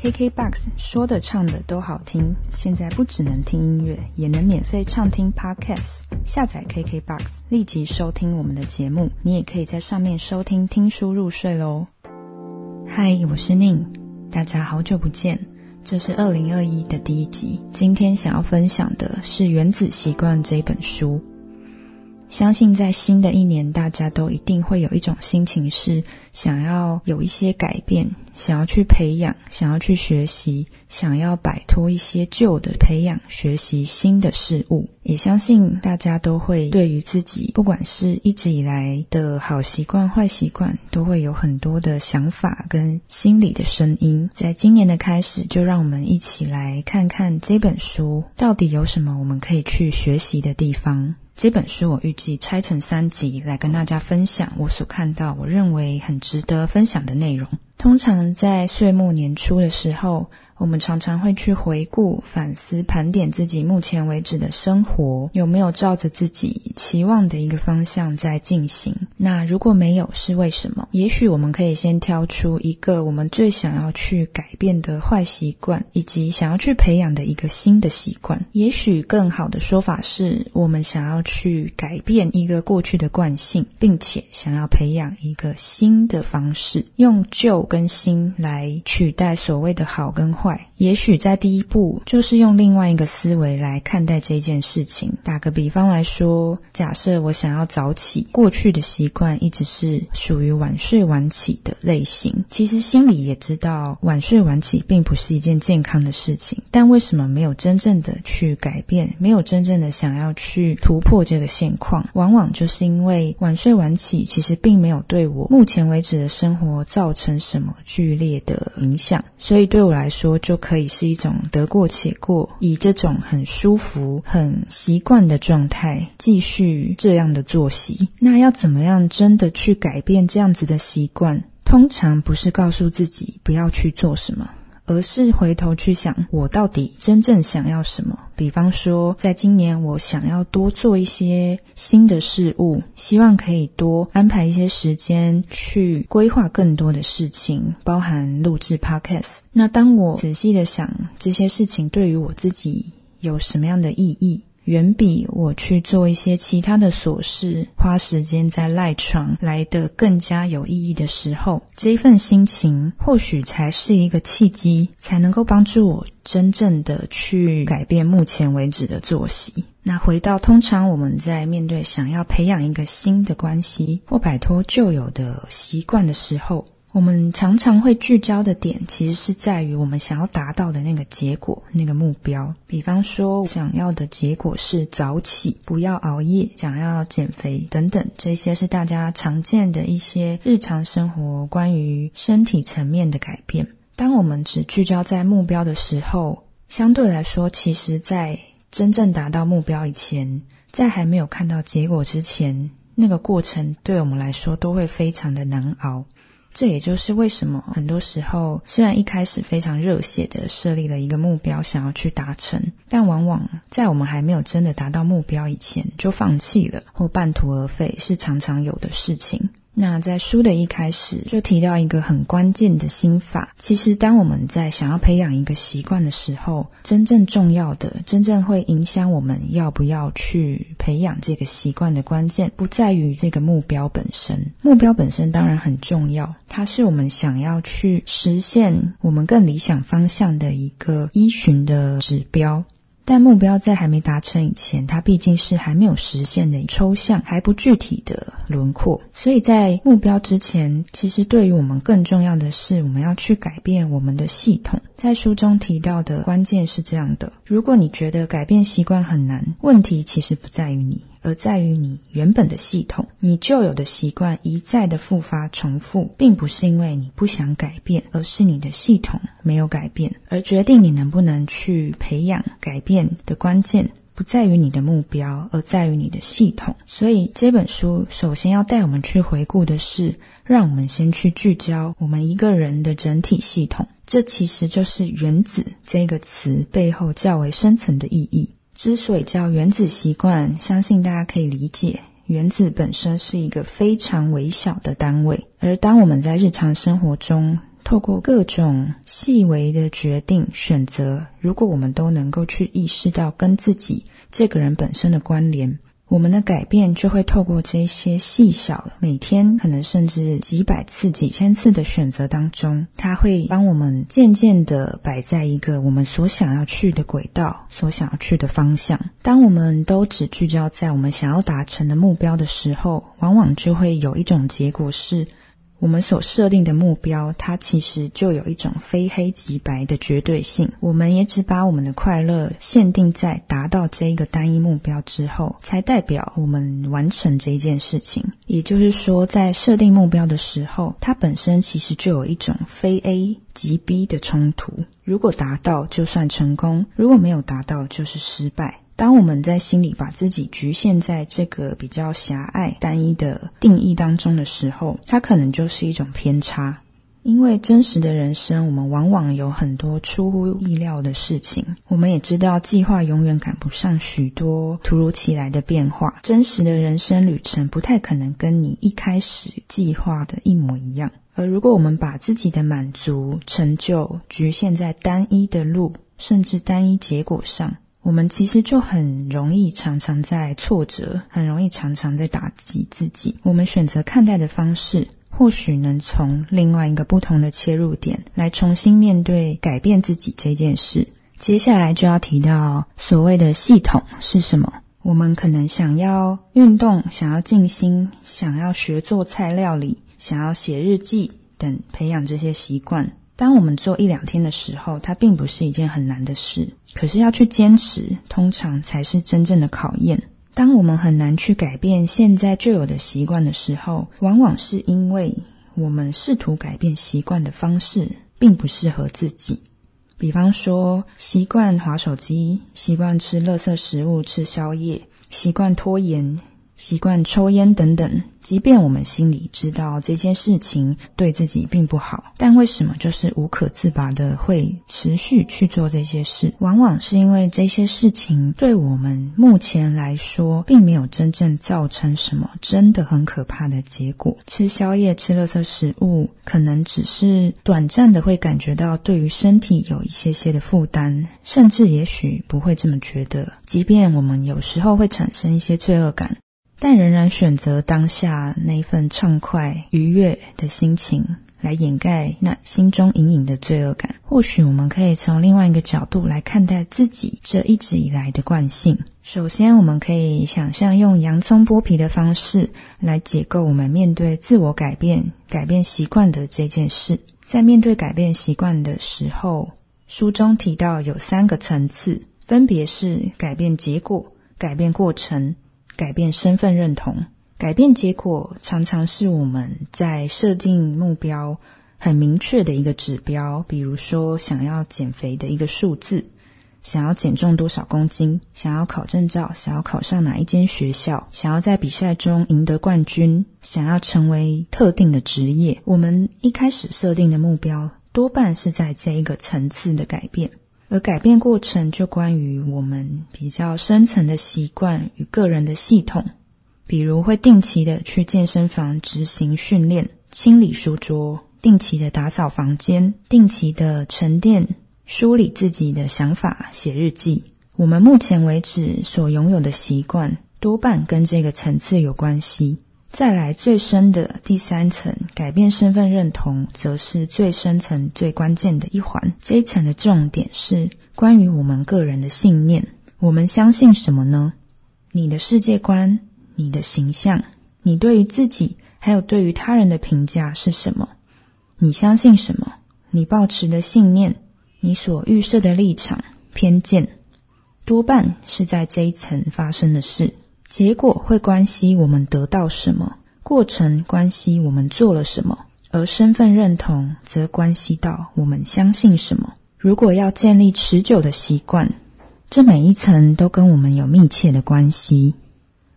KKBOX 说的唱的都好听，现在不只能听音乐，也能免费畅听 Podcast。下载 KKBOX，立即收听我们的节目。你也可以在上面收听听书入睡喽。嗨，我是宁，大家好久不见，这是二零二一的第一集。今天想要分享的是《原子习惯》这本书。相信在新的一年，大家都一定会有一种心情，是想要有一些改变，想要去培养，想要去学习，想要摆脱一些旧的，培养学习新的事物。也相信大家都会对于自己，不管是一直以来的好习惯、坏习惯，都会有很多的想法跟心理的声音。在今年的开始，就让我们一起来看看这本书到底有什么我们可以去学习的地方。这本书我预计拆成三集来跟大家分享我所看到、我认为很值得分享的内容。通常在岁末年初的时候。我们常常会去回顾、反思、盘点自己目前为止的生活，有没有照着自己期望的一个方向在进行？那如果没有，是为什么？也许我们可以先挑出一个我们最想要去改变的坏习惯，以及想要去培养的一个新的习惯。也许更好的说法是，我们想要去改变一个过去的惯性，并且想要培养一个新的方式，用旧跟新来取代所谓的好跟坏。也许在第一步，就是用另外一个思维来看待这件事情。打个比方来说，假设我想要早起，过去的习惯一直是属于晚睡晚起的类型。其实心里也知道，晚睡晚起并不是一件健康的事情。但为什么没有真正的去改变，没有真正的想要去突破这个现况？往往就是因为晚睡晚起其实并没有对我目前为止的生活造成什么剧烈的影响，所以对我来说就可以是一种得过且过，以这种很舒服、很习惯的状态继续这样的作息。那要怎么样真的去改变这样子的习惯？通常不是告诉自己不要去做什么。而是回头去想，我到底真正想要什么？比方说，在今年我想要多做一些新的事物，希望可以多安排一些时间去规划更多的事情，包含录制 podcast。那当我仔细的想这些事情对于我自己有什么样的意义？远比我去做一些其他的琐事，花时间在赖床来的更加有意义的时候，这一份心情或许才是一个契机，才能够帮助我真正的去改变目前为止的作息。那回到通常我们在面对想要培养一个新的关系或摆脱旧有的习惯的时候。我们常常会聚焦的点，其实是在于我们想要达到的那个结果、那个目标。比方说，想要的结果是早起、不要熬夜，想要减肥等等，这些是大家常见的一些日常生活关于身体层面的改变。当我们只聚焦在目标的时候，相对来说，其实在真正达到目标以前，在还没有看到结果之前，那个过程对我们来说都会非常的难熬。这也就是为什么很多时候，虽然一开始非常热血的设立了一个目标，想要去达成，但往往在我们还没有真的达到目标以前，就放弃了或半途而废，是常常有的事情。那在书的一开始就提到一个很关键的心法。其实，当我们在想要培养一个习惯的时候，真正重要的、真正会影响我们要不要去培养这个习惯的关键，不在于这个目标本身。目标本身当然很重要，它是我们想要去实现我们更理想方向的一个依循的指标。但目标在还没达成以前，它毕竟是还没有实现的抽象、还不具体的轮廓。所以在目标之前，其实对于我们更重要的是，我们要去改变我们的系统。在书中提到的关键是这样的：如果你觉得改变习惯很难，问题其实不在于你。而在于你原本的系统，你旧有的习惯一再的复发重复，并不是因为你不想改变，而是你的系统没有改变。而决定你能不能去培养改变的关键，不在于你的目标，而在于你的系统。所以这本书首先要带我们去回顾的是，让我们先去聚焦我们一个人的整体系统。这其实就是“原子”这个词背后较为深层的意义。之所以叫原子习惯，相信大家可以理解，原子本身是一个非常微小的单位，而当我们在日常生活中，透过各种细微的决定选择，如果我们都能够去意识到跟自己这个人本身的关联。我们的改变就会透过这些细小、每天可能甚至几百次、几千次的选择当中，它会帮我们渐渐的摆在一个我们所想要去的轨道、所想要去的方向。当我们都只聚焦在我们想要达成的目标的时候，往往就会有一种结果是。我们所设定的目标，它其实就有一种非黑即白的绝对性。我们也只把我们的快乐限定在达到这一个单一目标之后，才代表我们完成这一件事情。也就是说，在设定目标的时候，它本身其实就有一种非 A 即 B 的冲突。如果达到，就算成功；如果没有达到，就是失败。当我们在心里把自己局限在这个比较狭隘、单一的定义当中的时候，它可能就是一种偏差。因为真实的人生，我们往往有很多出乎意料的事情。我们也知道，计划永远赶不上许多突如其来的变化。真实的人生旅程不太可能跟你一开始计划的一模一样。而如果我们把自己的满足、成就局限在单一的路，甚至单一结果上，我们其实就很容易常常在挫折，很容易常常在打击自己。我们选择看待的方式，或许能从另外一个不同的切入点来重新面对改变自己这件事。接下来就要提到所谓的系统是什么。我们可能想要运动，想要静心，想要学做菜料理，想要写日记等，培养这些习惯。当我们做一两天的时候，它并不是一件很难的事。可是要去坚持，通常才是真正的考验。当我们很难去改变现在就有的习惯的时候，往往是因为我们试图改变习惯的方式并不适合自己。比方说，习惯划手机，习惯吃垃圾食物、吃宵夜，习惯拖延。习惯抽烟等等，即便我们心里知道这件事情对自己并不好，但为什么就是无可自拔的会持续去做这些事？往往是因为这些事情对我们目前来说，并没有真正造成什么真的很可怕的结果。吃宵夜、吃垃圾食物，可能只是短暂的会感觉到对于身体有一些些的负担，甚至也许不会这么觉得。即便我们有时候会产生一些罪恶感。但仍然选择当下那一份畅快愉悦的心情来掩盖那心中隐隐的罪恶感。或许我们可以从另外一个角度来看待自己这一直以来的惯性。首先，我们可以想象用洋葱剥皮的方式来解构我们面对自我改变、改变习惯的这件事。在面对改变习惯的时候，书中提到有三个层次，分别是改变结果、改变过程。改变身份认同，改变结果常常是我们在设定目标很明确的一个指标，比如说想要减肥的一个数字，想要减重多少公斤，想要考证照，想要考上哪一间学校，想要在比赛中赢得冠军，想要成为特定的职业。我们一开始设定的目标多半是在这一个层次的改变。而改变过程就关于我们比较深层的习惯与个人的系统，比如会定期的去健身房执行训练、清理书桌、定期的打扫房间、定期的沉淀、梳理自己的想法、写日记。我们目前为止所拥有的习惯，多半跟这个层次有关系。再来最深的第三层，改变身份认同，则是最深层、最关键的一环。这一层的重点是关于我们个人的信念。我们相信什么呢？你的世界观、你的形象、你对于自己还有对于他人的评价是什么？你相信什么？你抱持的信念、你所预设的立场、偏见，多半是在这一层发生的事。结果会关系我们得到什么，过程关系我们做了什么，而身份认同则关系到我们相信什么。如果要建立持久的习惯，这每一层都跟我们有密切的关系。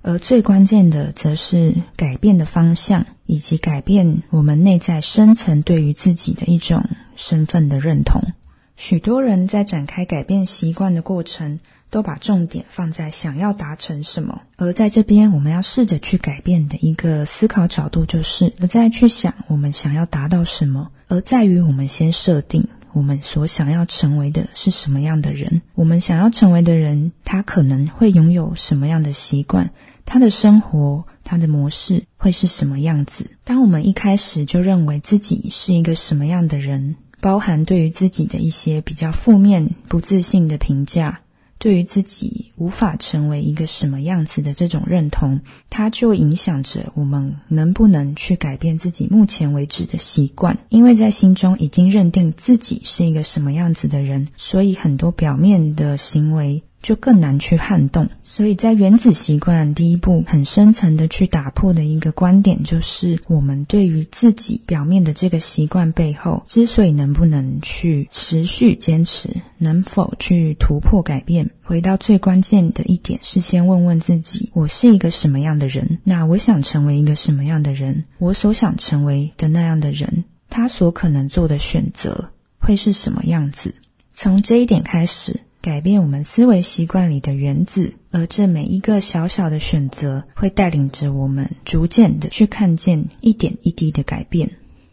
而最关键的，则是改变的方向，以及改变我们内在深层对于自己的一种身份的认同。许多人在展开改变习惯的过程，都把重点放在想要达成什么。而在这边，我们要试着去改变的一个思考角度，就是不再去想我们想要达到什么，而在于我们先设定我们所想要成为的是什么样的人。我们想要成为的人，他可能会拥有什么样的习惯？他的生活，他的模式会是什么样子？当我们一开始就认为自己是一个什么样的人？包含对于自己的一些比较负面、不自信的评价，对于自己无法成为一个什么样子的这种认同，它就影响着我们能不能去改变自己目前为止的习惯。因为在心中已经认定自己是一个什么样子的人，所以很多表面的行为。就更难去撼动，所以在原子习惯第一步很深层的去打破的一个观点，就是我们对于自己表面的这个习惯背后，之所以能不能去持续坚持，能否去突破改变，回到最关键的一点是先问问自己：我是一个什么样的人？那我想成为一个什么样的人？我所想成为的那样的人，他所可能做的选择会是什么样子？从这一点开始。改变我们思维习惯里的原子，而这每一个小小的选择，会带领着我们逐渐的去看见一点一滴的改变。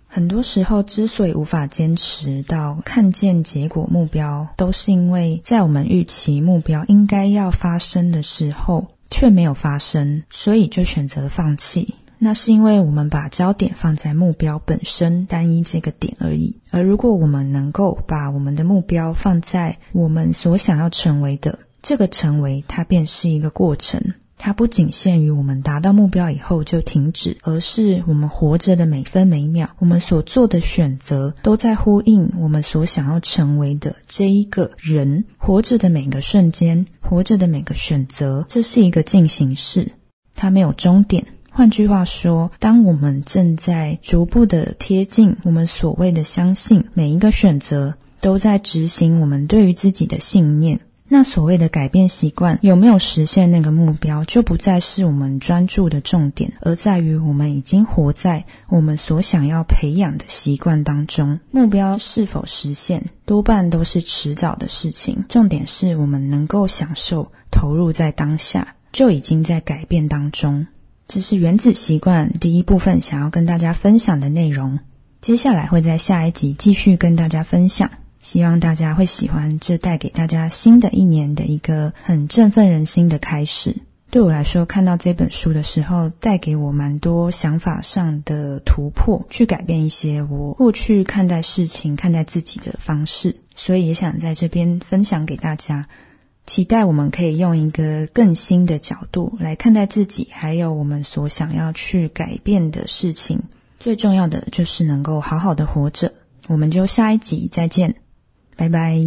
很多时候，之所以无法坚持到看见结果目标，都是因为在我们预期目标应该要发生的时候，却没有发生，所以就选择了放弃。那是因为我们把焦点放在目标本身单一这个点而已。而如果我们能够把我们的目标放在我们所想要成为的这个成为，它便是一个过程。它不仅限于我们达到目标以后就停止，而是我们活着的每分每秒，我们所做的选择都在呼应我们所想要成为的这一个人。活着的每个瞬间，活着的每个选择，这是一个进行式，它没有终点。换句话说，当我们正在逐步的贴近我们所谓的相信，每一个选择都在执行我们对于自己的信念。那所谓的改变习惯有没有实现那个目标，就不再是我们专注的重点，而在于我们已经活在我们所想要培养的习惯当中。目标是否实现，多半都是迟早的事情。重点是我们能够享受投入在当下，就已经在改变当中。这是原子习惯第一部分想要跟大家分享的内容，接下来会在下一集继续跟大家分享。希望大家会喜欢这带给大家新的一年的一个很振奋人心的开始。对我来说，看到这本书的时候，带给我蛮多想法上的突破，去改变一些我过去看待事情、看待自己的方式，所以也想在这边分享给大家。期待我们可以用一个更新的角度来看待自己，还有我们所想要去改变的事情。最重要的就是能够好好的活着。我们就下一集再见，拜拜。